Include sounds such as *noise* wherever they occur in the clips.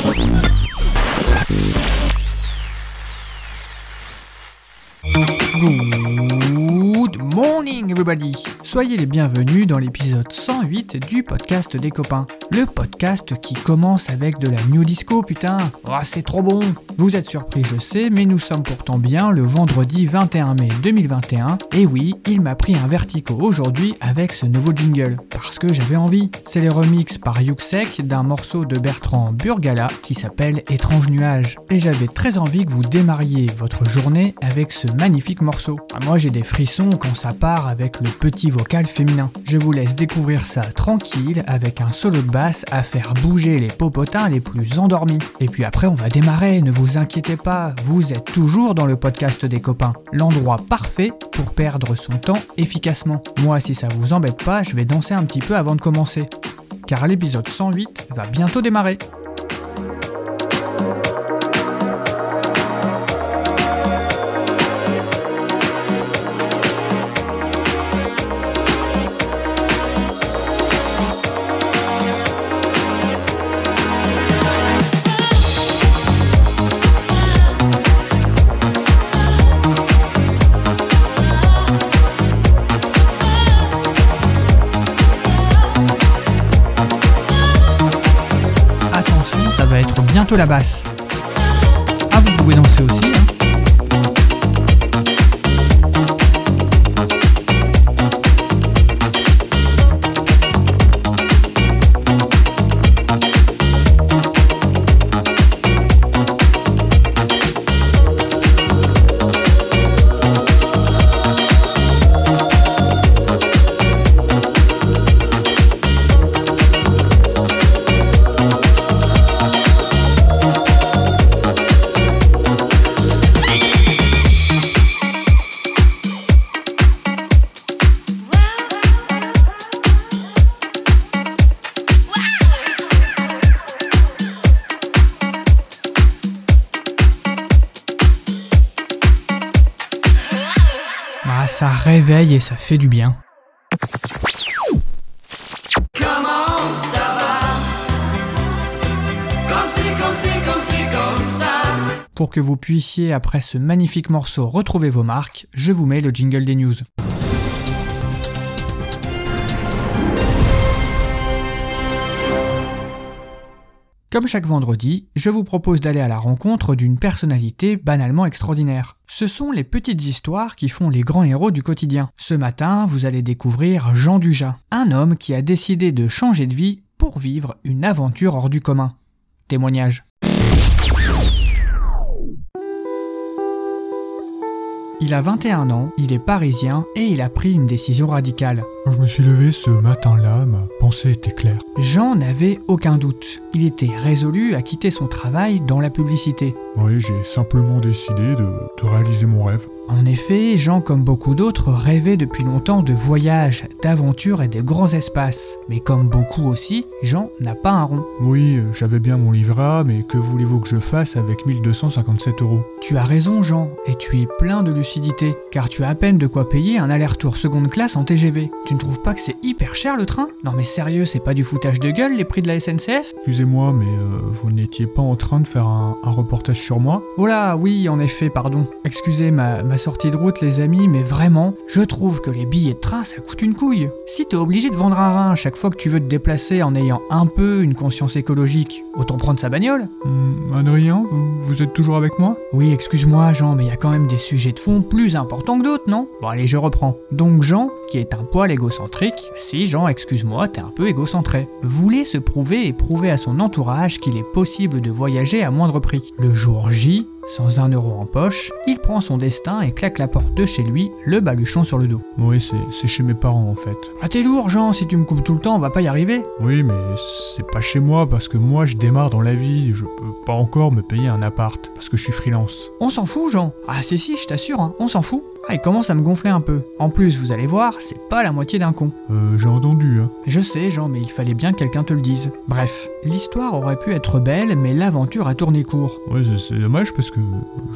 Thank you. Soyez les bienvenus dans l'épisode 108 du podcast des copains. Le podcast qui commence avec de la new disco putain Oh c'est trop bon Vous êtes surpris je sais, mais nous sommes pourtant bien le vendredi 21 mai 2021. Et oui, il m'a pris un vertigo aujourd'hui avec ce nouveau jingle. Parce que j'avais envie. C'est les remixes par Yuxek d'un morceau de Bertrand Burgala qui s'appelle Étrange nuage. Et j'avais très envie que vous démarriez votre journée avec ce magnifique morceau. Ah, moi j'ai des frissons quand ça part avec le petit vocal féminin. Je vous laisse découvrir ça tranquille avec un solo de basse à faire bouger les popotins les plus endormis. Et puis après on va démarrer, ne vous inquiétez pas, vous êtes toujours dans le podcast des copains. L'endroit parfait pour perdre son temps efficacement. Moi si ça vous embête pas, je vais danser un petit peu avant de commencer. Car l'épisode 108 va bientôt démarrer. La basse. Ah, vous pouvez danser aussi. hein. Et ça fait du bien. Pour que vous puissiez, après ce magnifique morceau, retrouver vos marques, je vous mets le jingle des news. Comme chaque vendredi, je vous propose d'aller à la rencontre d'une personnalité banalement extraordinaire. Ce sont les petites histoires qui font les grands héros du quotidien. Ce matin, vous allez découvrir Jean Dujat, un homme qui a décidé de changer de vie pour vivre une aventure hors du commun. Témoignage. Il a 21 ans, il est parisien et il a pris une décision radicale. Quand je me suis levé ce matin-là, ma pensée était claire. Jean n'avait aucun doute. Il était résolu à quitter son travail dans la publicité. Oui, j'ai simplement décidé de, de réaliser mon rêve. En effet, Jean, comme beaucoup d'autres, rêvait depuis longtemps de voyages, d'aventures et de grands espaces. Mais comme beaucoup aussi, Jean n'a pas un rond. Oui, j'avais bien mon livret A, mais que voulez-vous que je fasse avec 1257 euros? Tu as raison, Jean, et tu es plein de lucidité, car tu as à peine de quoi payer un aller-retour seconde classe en TGV. Tu ne trouves pas que c'est hyper cher le train? Non mais sérieux, c'est pas du foutage de gueule les prix de la SNCF Excusez-moi, mais euh, vous n'étiez pas en train de faire un, un reportage sur moi? Oh là, oui, en effet, pardon. Excusez ma, ma sortie de route, les amis, mais vraiment, je trouve que les billets de train, ça coûte une couille. Si t'es obligé de vendre un rein chaque fois que tu veux te déplacer en ayant un peu une conscience écologique, autant prendre sa bagnole. Hum, Adrien, vous, vous êtes toujours avec moi? Oui, excuse-moi, Jean, mais il y a quand même des sujets de fond plus importants que d'autres, non? Bon, allez, je reprends. Donc, Jean, qui est un poil égocentrique, si, Jean, excuse-moi, t'es un peu égocentré, voulait se prouver et prouver à son entourage qu'il est possible de voyager à moindre prix. Le jour J, sans un euro en poche, il prend son destin et claque la porte de chez lui, le baluchon sur le dos. Oui, c'est c'est chez mes parents en fait. Ah t'es lourd Jean, si tu me coupes tout le temps, on va pas y arriver. Oui, mais c'est pas chez moi parce que moi je démarre dans la vie, je peux pas encore me payer un appart parce que je suis freelance. On s'en fout Jean. Ah si si, je t'assure, hein, on s'en fout. Ah, il commence à me gonfler un peu. En plus, vous allez voir, c'est pas la moitié d'un con. Euh, j'ai entendu, hein. Je sais, Jean, mais il fallait bien que quelqu'un te le dise. Bref, l'histoire aurait pu être belle, mais l'aventure a tourné court. Ouais, c'est- dommage parce que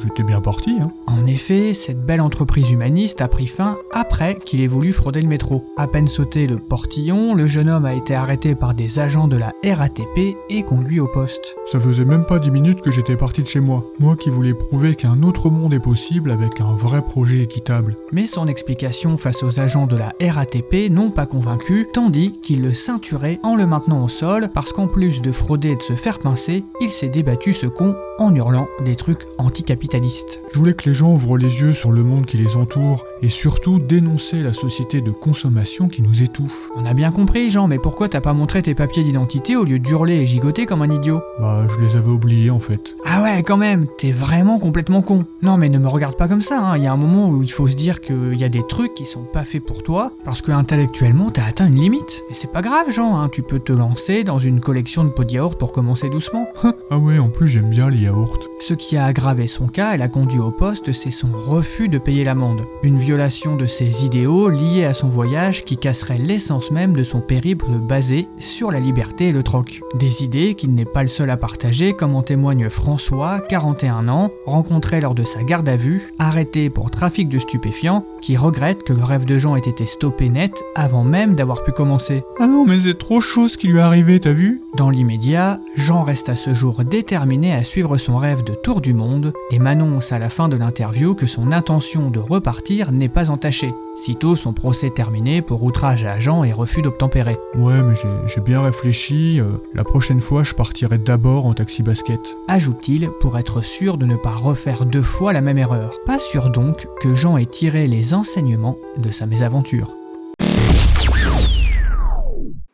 j'étais bien parti, hein. En effet, cette belle entreprise humaniste a pris fin après qu'il ait voulu frauder le métro. À peine sauté le portillon, le jeune homme a été arrêté par des agents de la RATP et conduit au poste. Ça faisait même pas 10 minutes que j'étais parti de chez moi. Moi qui voulais prouver qu'un autre monde est possible avec un vrai projet équitable. Mais son explication face aux agents de la RATP n'ont pas convaincu, tandis qu'il le ceinturait en le maintenant au sol parce qu'en plus de frauder et de se faire pincer, il s'est débattu ce con en hurlant des trucs anticapitalistes. Je voulais que les gens ouvrent les yeux sur le monde qui les entoure et surtout dénoncer la société de consommation qui nous étouffe. On a bien compris Jean, mais pourquoi t'as pas montré tes papiers d'identité au lieu d'hurler et gigoter comme un idiot? Bah, je les avais oubliés en fait. Ah ouais, quand même, t'es vraiment complètement con. Non mais ne me regarde pas comme ça, hein. il y a un moment où il faut se dire qu'il y a des trucs qui sont pas faits pour toi, parce que intellectuellement t'as atteint une limite. Et c'est pas grave Jean, hein. tu peux te lancer dans une collection de pots de yaourt pour commencer doucement. *laughs* *laughs* Ah ouais, en plus j'aime bien les yaourts. Ce qui a aggravé son cas et l'a conduit au poste, c'est son refus de payer l'amende. Une violation de ses idéaux liée à son voyage qui casserait l'essence même de son périple basé sur la liberté et le troc. Des idées qu'il n'est pas le seul à partager, comme en témoigne François, 41 ans, rencontré lors de sa garde à vue, arrêté pour trafic de stupéfiants, qui regrette que le rêve de Jean ait été stoppé net avant même d'avoir pu commencer. Ah non, mais c'est trop chaud ce qui lui est arrivé, t'as vu? Dans l'immédiat, Jean reste à ce jour déterminé à suivre son rêve de tour du monde et m'annonce à la fin de l'interview que son intention de repartir n'est pas entachée, sitôt son procès terminé pour outrage à agent et refus d'obtempérer. Ouais, mais j'ai- j'ai bien réfléchi. euh, la prochaine fois, je partirai d'abord en taxi basket. Ajoute-t-il pour être sûr de ne pas refaire deux fois la même erreur. Pas sûr donc que Jean ait tiré les enseignements de sa mésaventure.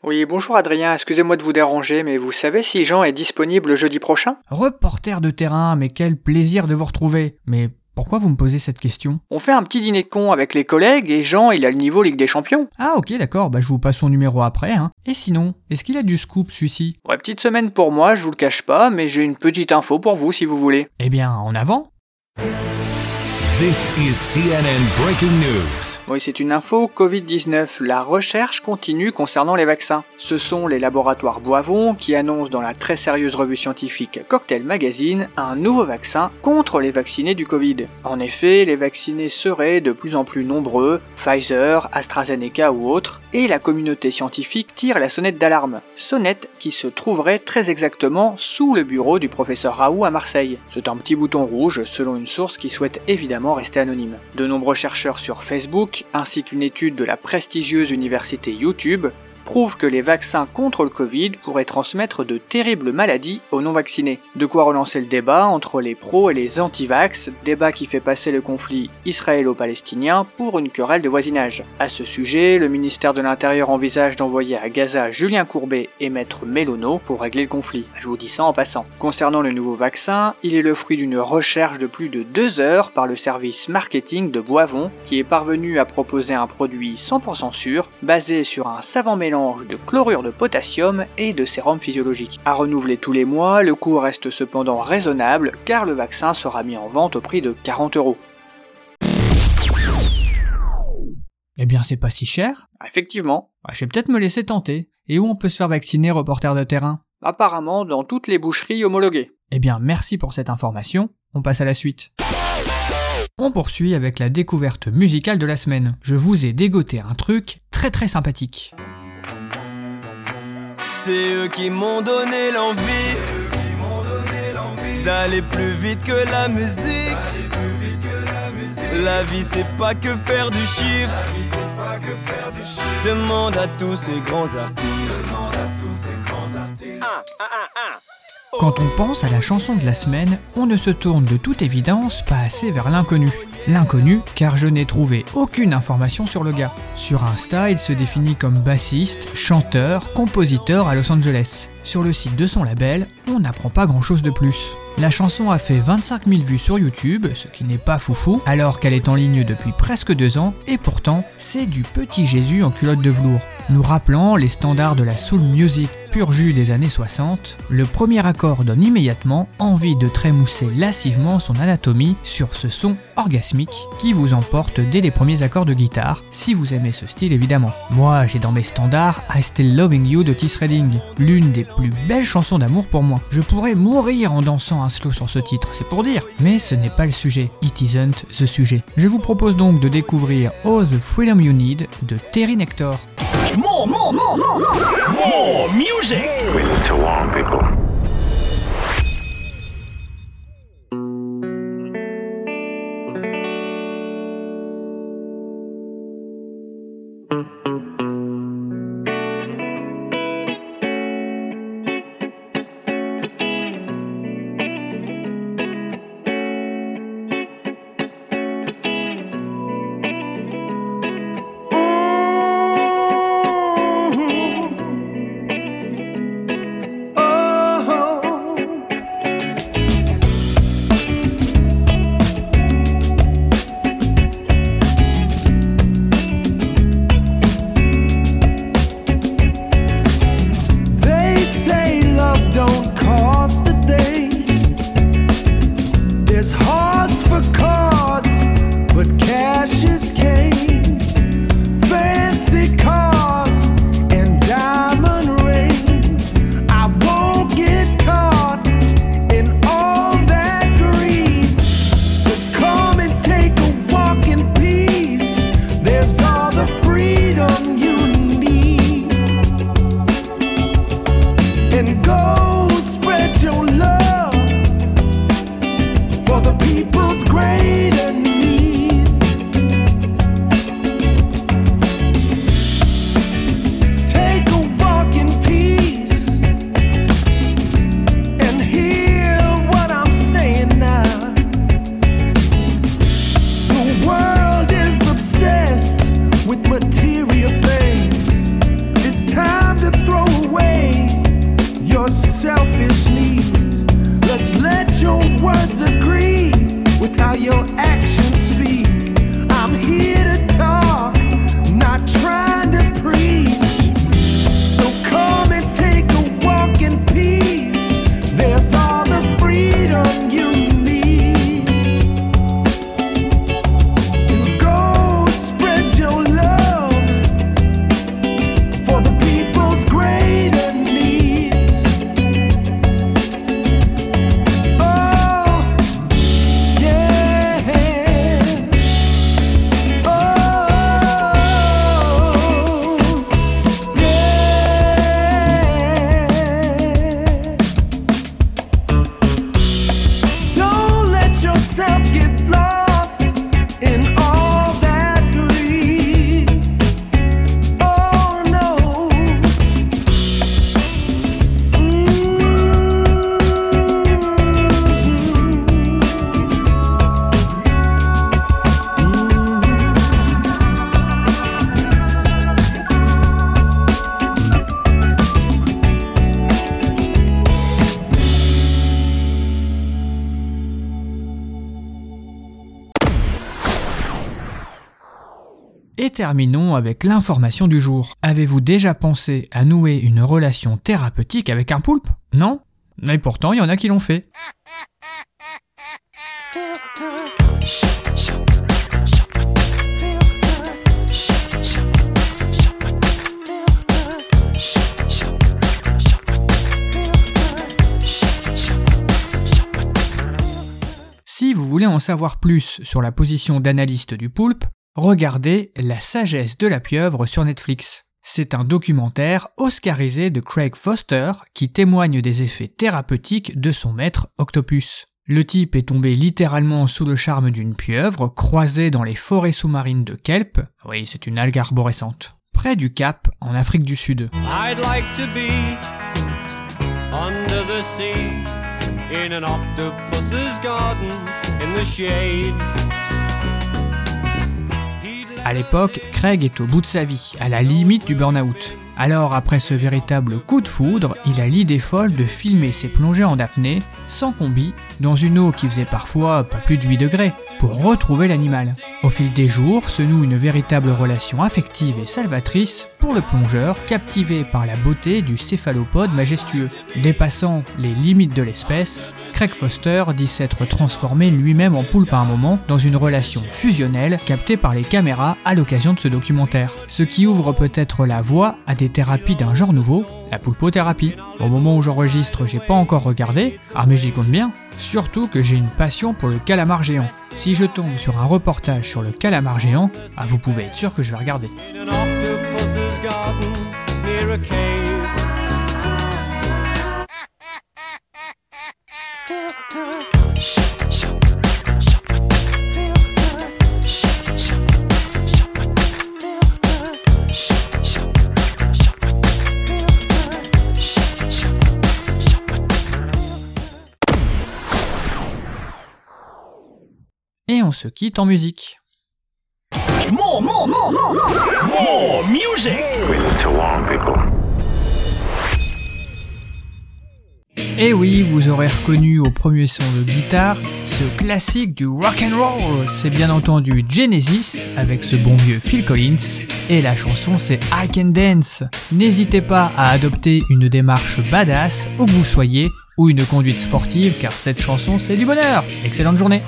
Oui, bonjour Adrien, excusez-moi de vous déranger, mais vous savez si Jean est disponible jeudi prochain? Reporter de terrain, mais quel plaisir de vous retrouver. Mais pourquoi vous me posez cette question? On fait un petit dîner de con avec les collègues et Jean, il a le niveau Ligue des Champions. Ah ok d'accord, bah je vous passe son numéro après. Hein. Et sinon, est-ce qu'il a du scoop celui-ci? Ouais, petite semaine pour moi, je vous le cache pas, mais j'ai une petite info pour vous si vous voulez. Eh bien, en avant This is CNN breaking news. Oui, c'est une info Covid-19. La recherche continue concernant les vaccins. Ce sont les laboratoires Boivon qui annoncent dans la très sérieuse revue scientifique Cocktail Magazine un nouveau vaccin contre les vaccinés du Covid. En effet, les vaccinés seraient de plus en plus nombreux, Pfizer, AstraZeneca ou autres, et la communauté scientifique tire la sonnette d'alarme. Sonnette qui se trouverait très exactement sous le bureau du professeur Raoult à Marseille. C'est un petit bouton rouge selon une source qui souhaite évidemment rester anonyme. De nombreux chercheurs sur Facebook, ainsi qu'une étude de la prestigieuse université YouTube, prouvent que les vaccins contre le Covid pourraient transmettre de terribles maladies aux non-vaccinés. De quoi relancer le débat entre les pros et les anti-vax, débat qui fait passer le conflit israélo-palestinien pour une querelle de voisinage. À ce sujet, le ministère de l'Intérieur envisage d'envoyer à Gaza Julien Courbet et Maître Mélono pour régler le conflit. Je vous dis ça en passant. Concernant le nouveau vaccin, il est le fruit d'une recherche de plus de deux heures par le service marketing de Boivon, qui est parvenu à proposer un produit 100% sûr, basé sur un savant mélange de chlorure de potassium et de sérum physiologique. À renouveler tous les mois, le coût reste cependant raisonnable, car le vaccin sera mis en vente au prix de 40 euros. Eh bien, c'est pas si cher. Effectivement, Ah, je vais peut-être me laisser tenter. Et où on peut se faire vacciner, reporter de terrain? Apparemment dans toutes les boucheries homologuées. Eh bien, merci pour cette information. On passe à la suite. On poursuit avec la découverte musicale de la semaine. Je vous ai dégoté un truc très très sympathique. C'est eux qui m'ont donné l'envie d'aller plus vite que la musique. La vie c'est pas que faire du chiffre. Demande à tous ces grands artistes. Quand on pense à la chanson de la semaine, on ne se tourne de toute évidence pas assez vers l'inconnu. L'inconnu, car je n'ai trouvé aucune information sur le gars. Sur Insta, il se définit comme bassiste, chanteur, compositeur à Los Angeles. Sur le site de son label, on n'apprend pas grand chose de plus. La chanson a fait 25 000 vues sur YouTube, ce qui n'est pas foufou, alors qu'elle est en ligne depuis presque deux ans, et pourtant, c'est du petit Jésus en culotte de velours, nous rappelant les standards de la soul music, pur jus des années 60, le premier accord donne immédiatement envie de trémousser lascivement son anatomie sur ce son orgasmique qui vous emporte dès les premiers accords de guitare, si vous aimez ce style évidemment. Moi, j'ai dans mes standards I Still Loving You de Otis Redding, l'une des plus belles chansons d'amour pour moi. Je pourrais mourir en dansant un slow sur ce titre, c'est pour dire. Mais ce n'est pas le sujet, it isn't the sujet. Je vous propose donc de découvrir All the Freedom You Need de Terry Nector. to warn people. Terminons avec l'information du jour. Avez-vous déjà pensé à nouer une relation thérapeutique avec un poulpe? Non? Mais pourtant, il y en a qui l'ont fait. Si vous voulez en savoir plus sur la position d'analyste du poulpe, regardez La sagesse de la pieuvre sur Netflix. C'est un documentaire oscarisé de Craig Foster qui témoigne des effets thérapeutiques de son maître Octopus. Le type est tombé littéralement sous le charme d'une pieuvre croisée dans les forêts sous-marines de Kelp, oui c'est une algue arborescente, près du Cap en Afrique du Sud. À l'époque, Craig est au bout de sa vie, à la limite du burn-out. Alors après ce véritable coup de foudre, il a l'idée folle de filmer ses plongées en apnée, sans combi, dans une eau qui faisait parfois pas plus de 8 degrés, pour retrouver l'animal. Au fil des jours se noue une véritable relation affective et salvatrice pour le plongeur, captivé par la beauté du céphalopode majestueux. Dépassant les limites de l'espèce, Craig Foster dit s'être transformé lui-même en poulpe à un moment dans une relation fusionnelle captée par les caméras à l'occasion de ce documentaire. Ce qui ouvre peut-être la voie à des thérapies d'un genre nouveau, la poulpothérapie. Au moment où j'enregistre, j'ai pas encore regardé, ah mais j'y compte bien. Surtout que j'ai une passion pour le calamar géant. Si je tombe sur un reportage sur le calamar géant, ah vous pouvez être sûr que je vais regarder. Et on se quitte en musique. More, more, more, more, more, more music. Et oui, vous aurez reconnu au premier son de guitare ce classique du rock and roll. C'est bien entendu Genesis avec ce bon vieux Phil Collins et la chanson c'est I Can Dance. N'hésitez pas à adopter une démarche badass où que vous soyez ou une conduite sportive car cette chanson c'est du bonheur. Excellente journée.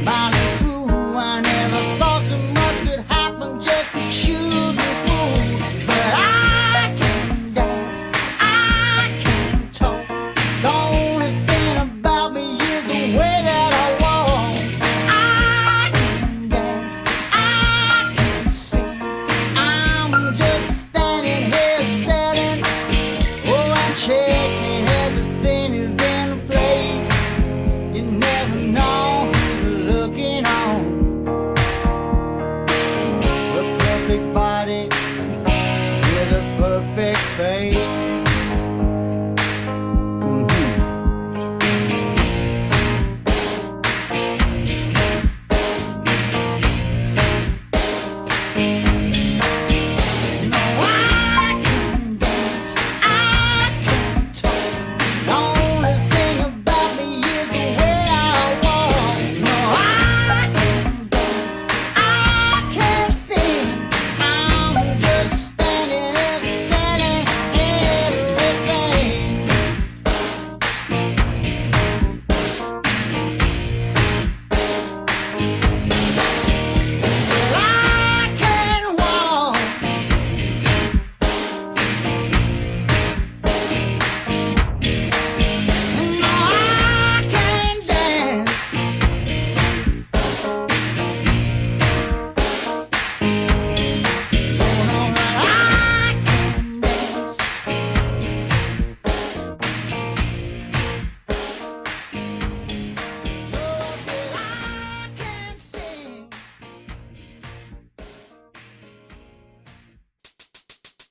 Smiling fade.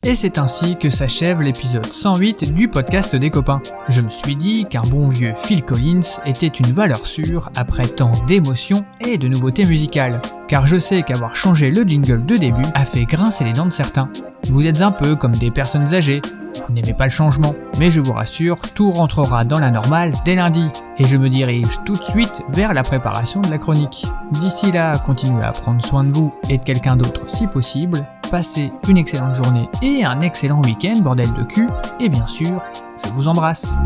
Et c'est ainsi que s'achève l'épisode 108 du podcast des copains. Je me suis dit qu'un bon vieux Phil Collins était une valeur sûre après tant d'émotions et de nouveautés musicales. Car je sais qu'avoir changé le jingle de début a fait grincer les dents de certains. Vous êtes un peu comme des personnes âgées, vous n'aimez pas le changement, mais je vous rassure, tout rentrera dans la normale dès lundi, et je me dirige tout de suite vers la préparation de la chronique. D'ici là, continuez à prendre soin de vous et de quelqu'un d'autre si possible, passez une excellente journée et un excellent week-end, bordel de cul, et bien sûr, je vous embrasse.